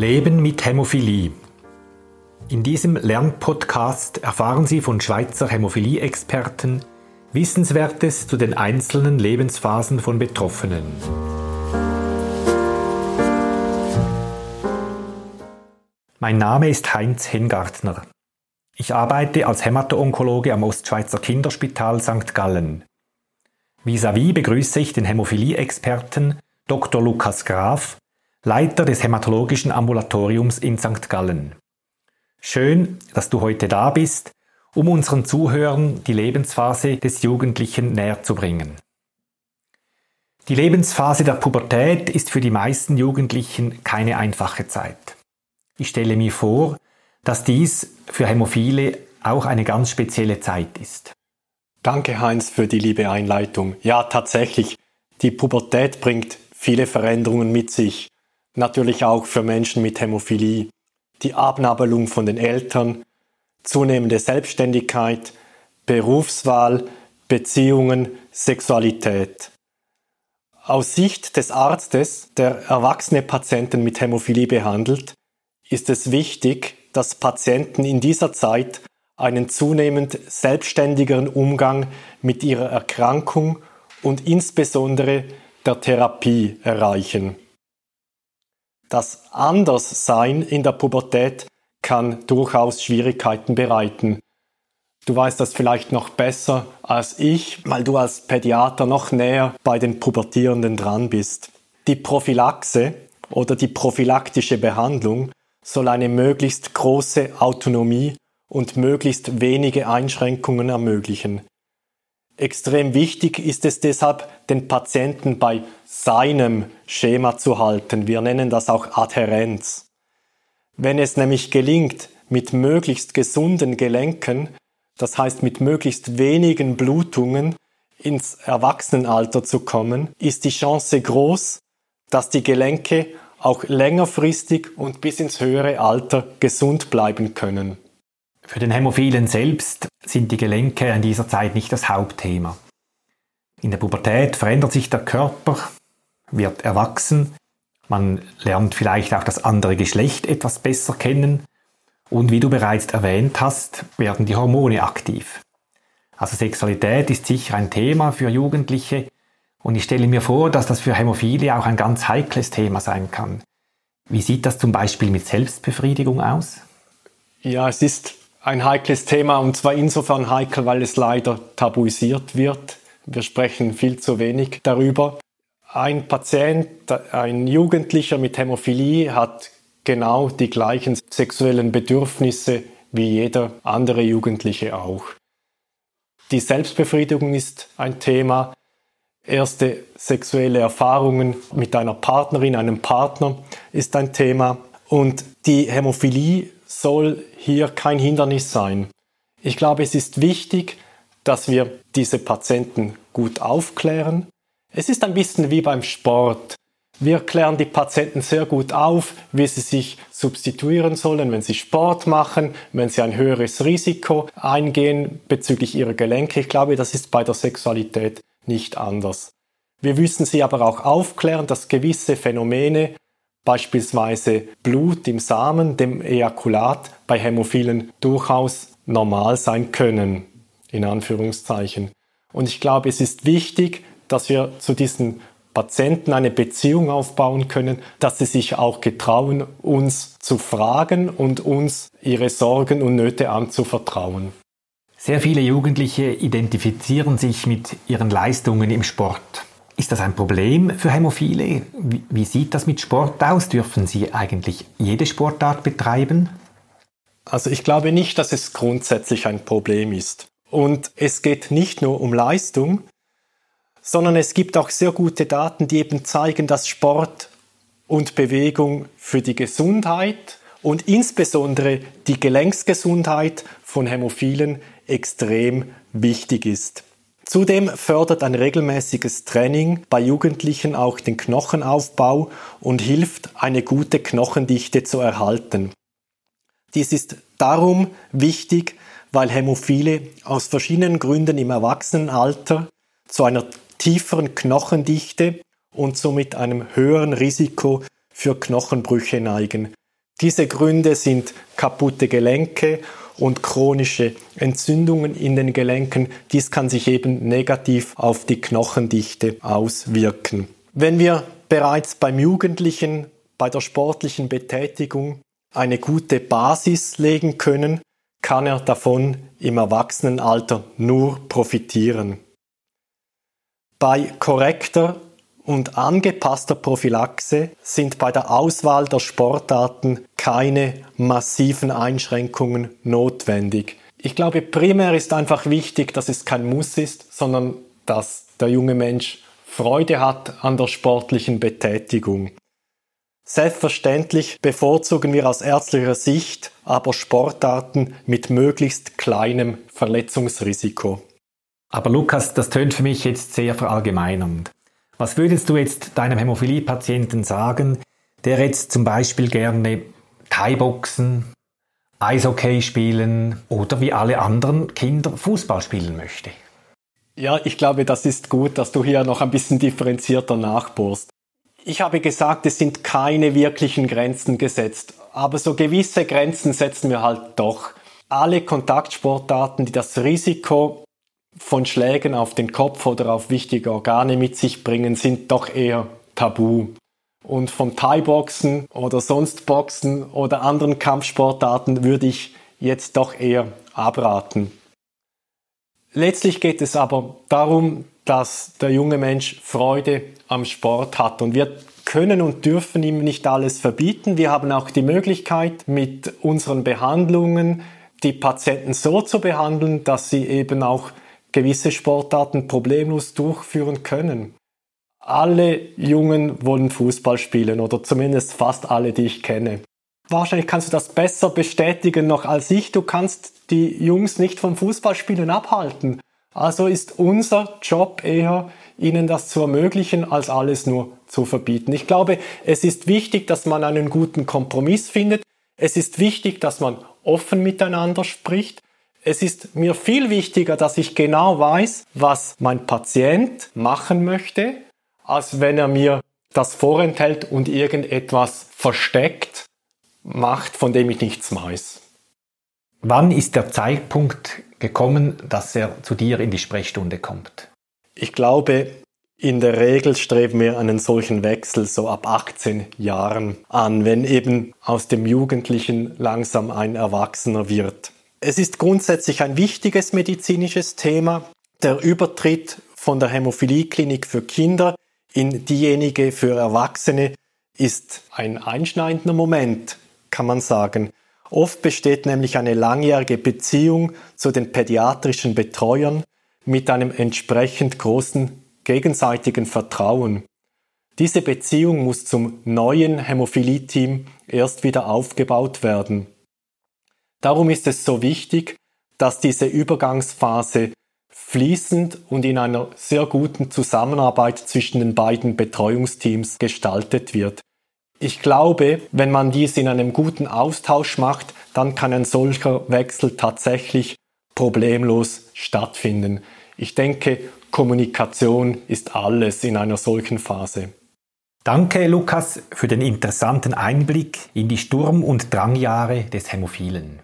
Leben mit Hämophilie. In diesem Lernpodcast erfahren Sie von Schweizer Hämophilie-Experten Wissenswertes zu den einzelnen Lebensphasen von Betroffenen. Mein Name ist Heinz Hengartner. Ich arbeite als Hämato-Onkologe am Ostschweizer Kinderspital St. Gallen. Vis-à-vis -vis begrüße ich den Hämophilie-Experten Dr. Lukas Graf Leiter des Hämatologischen Ambulatoriums in St. Gallen. Schön, dass du heute da bist, um unseren Zuhörern die Lebensphase des Jugendlichen näher zu bringen. Die Lebensphase der Pubertät ist für die meisten Jugendlichen keine einfache Zeit. Ich stelle mir vor, dass dies für Hämophile auch eine ganz spezielle Zeit ist. Danke Heinz für die liebe Einleitung. Ja, tatsächlich, die Pubertät bringt viele Veränderungen mit sich natürlich auch für Menschen mit Hämophilie, die Abnabelung von den Eltern, zunehmende Selbstständigkeit, Berufswahl, Beziehungen, Sexualität. Aus Sicht des Arztes, der erwachsene Patienten mit Hämophilie behandelt, ist es wichtig, dass Patienten in dieser Zeit einen zunehmend selbstständigeren Umgang mit ihrer Erkrankung und insbesondere der Therapie erreichen. Das Anderssein in der Pubertät kann durchaus Schwierigkeiten bereiten. Du weißt das vielleicht noch besser als ich, weil du als Pädiater noch näher bei den Pubertierenden dran bist. Die Prophylaxe oder die prophylaktische Behandlung soll eine möglichst große Autonomie und möglichst wenige Einschränkungen ermöglichen. Extrem wichtig ist es deshalb, den Patienten bei seinem Schema zu halten. Wir nennen das auch Adhärenz. Wenn es nämlich gelingt, mit möglichst gesunden Gelenken, das heißt mit möglichst wenigen Blutungen, ins Erwachsenenalter zu kommen, ist die Chance groß, dass die Gelenke auch längerfristig und bis ins höhere Alter gesund bleiben können. Für den Hämophilen selbst sind die Gelenke in dieser Zeit nicht das Hauptthema. In der Pubertät verändert sich der Körper, wird erwachsen, man lernt vielleicht auch das andere Geschlecht etwas besser kennen und wie du bereits erwähnt hast, werden die Hormone aktiv. Also Sexualität ist sicher ein Thema für Jugendliche und ich stelle mir vor, dass das für Hämophile auch ein ganz heikles Thema sein kann. Wie sieht das zum Beispiel mit Selbstbefriedigung aus? Ja, es ist ein heikles Thema und zwar insofern heikel, weil es leider tabuisiert wird. Wir sprechen viel zu wenig darüber. Ein Patient, ein Jugendlicher mit Hämophilie hat genau die gleichen sexuellen Bedürfnisse wie jeder andere Jugendliche auch. Die Selbstbefriedigung ist ein Thema. Erste sexuelle Erfahrungen mit einer Partnerin, einem Partner ist ein Thema. Und die Hämophilie soll hier kein Hindernis sein. Ich glaube, es ist wichtig, dass wir diese Patienten gut aufklären. Es ist ein bisschen wie beim Sport. Wir klären die Patienten sehr gut auf, wie sie sich substituieren sollen, wenn sie Sport machen, wenn sie ein höheres Risiko eingehen bezüglich ihrer Gelenke. Ich glaube, das ist bei der Sexualität nicht anders. Wir müssen sie aber auch aufklären, dass gewisse Phänomene beispielsweise Blut im Samen, dem Ejakulat bei Hämophilen durchaus normal sein können, in Anführungszeichen. Und ich glaube, es ist wichtig, dass wir zu diesen Patienten eine Beziehung aufbauen können, dass sie sich auch getrauen, uns zu fragen und uns ihre Sorgen und Nöte anzuvertrauen. Sehr viele Jugendliche identifizieren sich mit ihren Leistungen im Sport. Ist das ein Problem für Hämophile? Wie sieht das mit Sport aus? Dürfen sie eigentlich jede Sportart betreiben? Also ich glaube nicht, dass es grundsätzlich ein Problem ist. Und es geht nicht nur um Leistung, sondern es gibt auch sehr gute Daten, die eben zeigen, dass Sport und Bewegung für die Gesundheit und insbesondere die Gelenksgesundheit von Hämophilen extrem wichtig ist. Zudem fördert ein regelmäßiges Training bei Jugendlichen auch den Knochenaufbau und hilft, eine gute Knochendichte zu erhalten. Dies ist darum wichtig, weil Hämophile aus verschiedenen Gründen im Erwachsenenalter zu einer tieferen Knochendichte und somit einem höheren Risiko für Knochenbrüche neigen. Diese Gründe sind kaputte Gelenke und chronische Entzündungen in den Gelenken. Dies kann sich eben negativ auf die Knochendichte auswirken. Wenn wir bereits beim Jugendlichen bei der sportlichen Betätigung eine gute Basis legen können, kann er davon im Erwachsenenalter nur profitieren. Bei korrekter und angepasster Prophylaxe sind bei der Auswahl der Sportarten keine massiven Einschränkungen notwendig. Ich glaube, primär ist einfach wichtig, dass es kein Muss ist, sondern dass der junge Mensch Freude hat an der sportlichen Betätigung. Selbstverständlich bevorzugen wir aus ärztlicher Sicht aber Sportarten mit möglichst kleinem Verletzungsrisiko. Aber Lukas, das tönt für mich jetzt sehr verallgemeinernd. Was würdest du jetzt deinem Hämophilie-Patienten sagen, der jetzt zum Beispiel gerne Thai-Boxen, Eishockey spielen oder wie alle anderen Kinder Fußball spielen möchte? Ja, ich glaube, das ist gut, dass du hier noch ein bisschen differenzierter nachbohrst. Ich habe gesagt, es sind keine wirklichen Grenzen gesetzt, aber so gewisse Grenzen setzen wir halt doch. Alle Kontaktsportarten, die das Risiko von Schlägen auf den Kopf oder auf wichtige Organe mit sich bringen, sind doch eher tabu. Und vom Thai-Boxen oder sonst Boxen oder anderen Kampfsportarten würde ich jetzt doch eher abraten. Letztlich geht es aber darum, dass der junge Mensch Freude am Sport hat. Und wir können und dürfen ihm nicht alles verbieten. Wir haben auch die Möglichkeit, mit unseren Behandlungen die Patienten so zu behandeln, dass sie eben auch gewisse Sportarten problemlos durchführen können. Alle Jungen wollen Fußball spielen oder zumindest fast alle, die ich kenne. Wahrscheinlich kannst du das besser bestätigen noch als ich. Du kannst die Jungs nicht vom Fußballspielen abhalten. Also ist unser Job eher, ihnen das zu ermöglichen, als alles nur zu verbieten. Ich glaube, es ist wichtig, dass man einen guten Kompromiss findet. Es ist wichtig, dass man offen miteinander spricht. Es ist mir viel wichtiger, dass ich genau weiß, was mein Patient machen möchte, als wenn er mir das vorenthält und irgendetwas versteckt macht, von dem ich nichts weiß. Wann ist der Zeitpunkt gekommen, dass er zu dir in die Sprechstunde kommt? Ich glaube, in der Regel streben wir einen solchen Wechsel so ab 18 Jahren an, wenn eben aus dem Jugendlichen langsam ein Erwachsener wird. Es ist grundsätzlich ein wichtiges medizinisches Thema. Der Übertritt von der Hämophilieklinik für Kinder in diejenige für Erwachsene ist ein einschneidender Moment, kann man sagen. Oft besteht nämlich eine langjährige Beziehung zu den pädiatrischen Betreuern mit einem entsprechend großen gegenseitigen Vertrauen. Diese Beziehung muss zum neuen Hämophilie-Team erst wieder aufgebaut werden. Darum ist es so wichtig, dass diese Übergangsphase fließend und in einer sehr guten Zusammenarbeit zwischen den beiden Betreuungsteams gestaltet wird. Ich glaube, wenn man dies in einem guten Austausch macht, dann kann ein solcher Wechsel tatsächlich problemlos stattfinden. Ich denke, Kommunikation ist alles in einer solchen Phase. Danke, Lukas, für den interessanten Einblick in die Sturm- und Drangjahre des Hämophilen.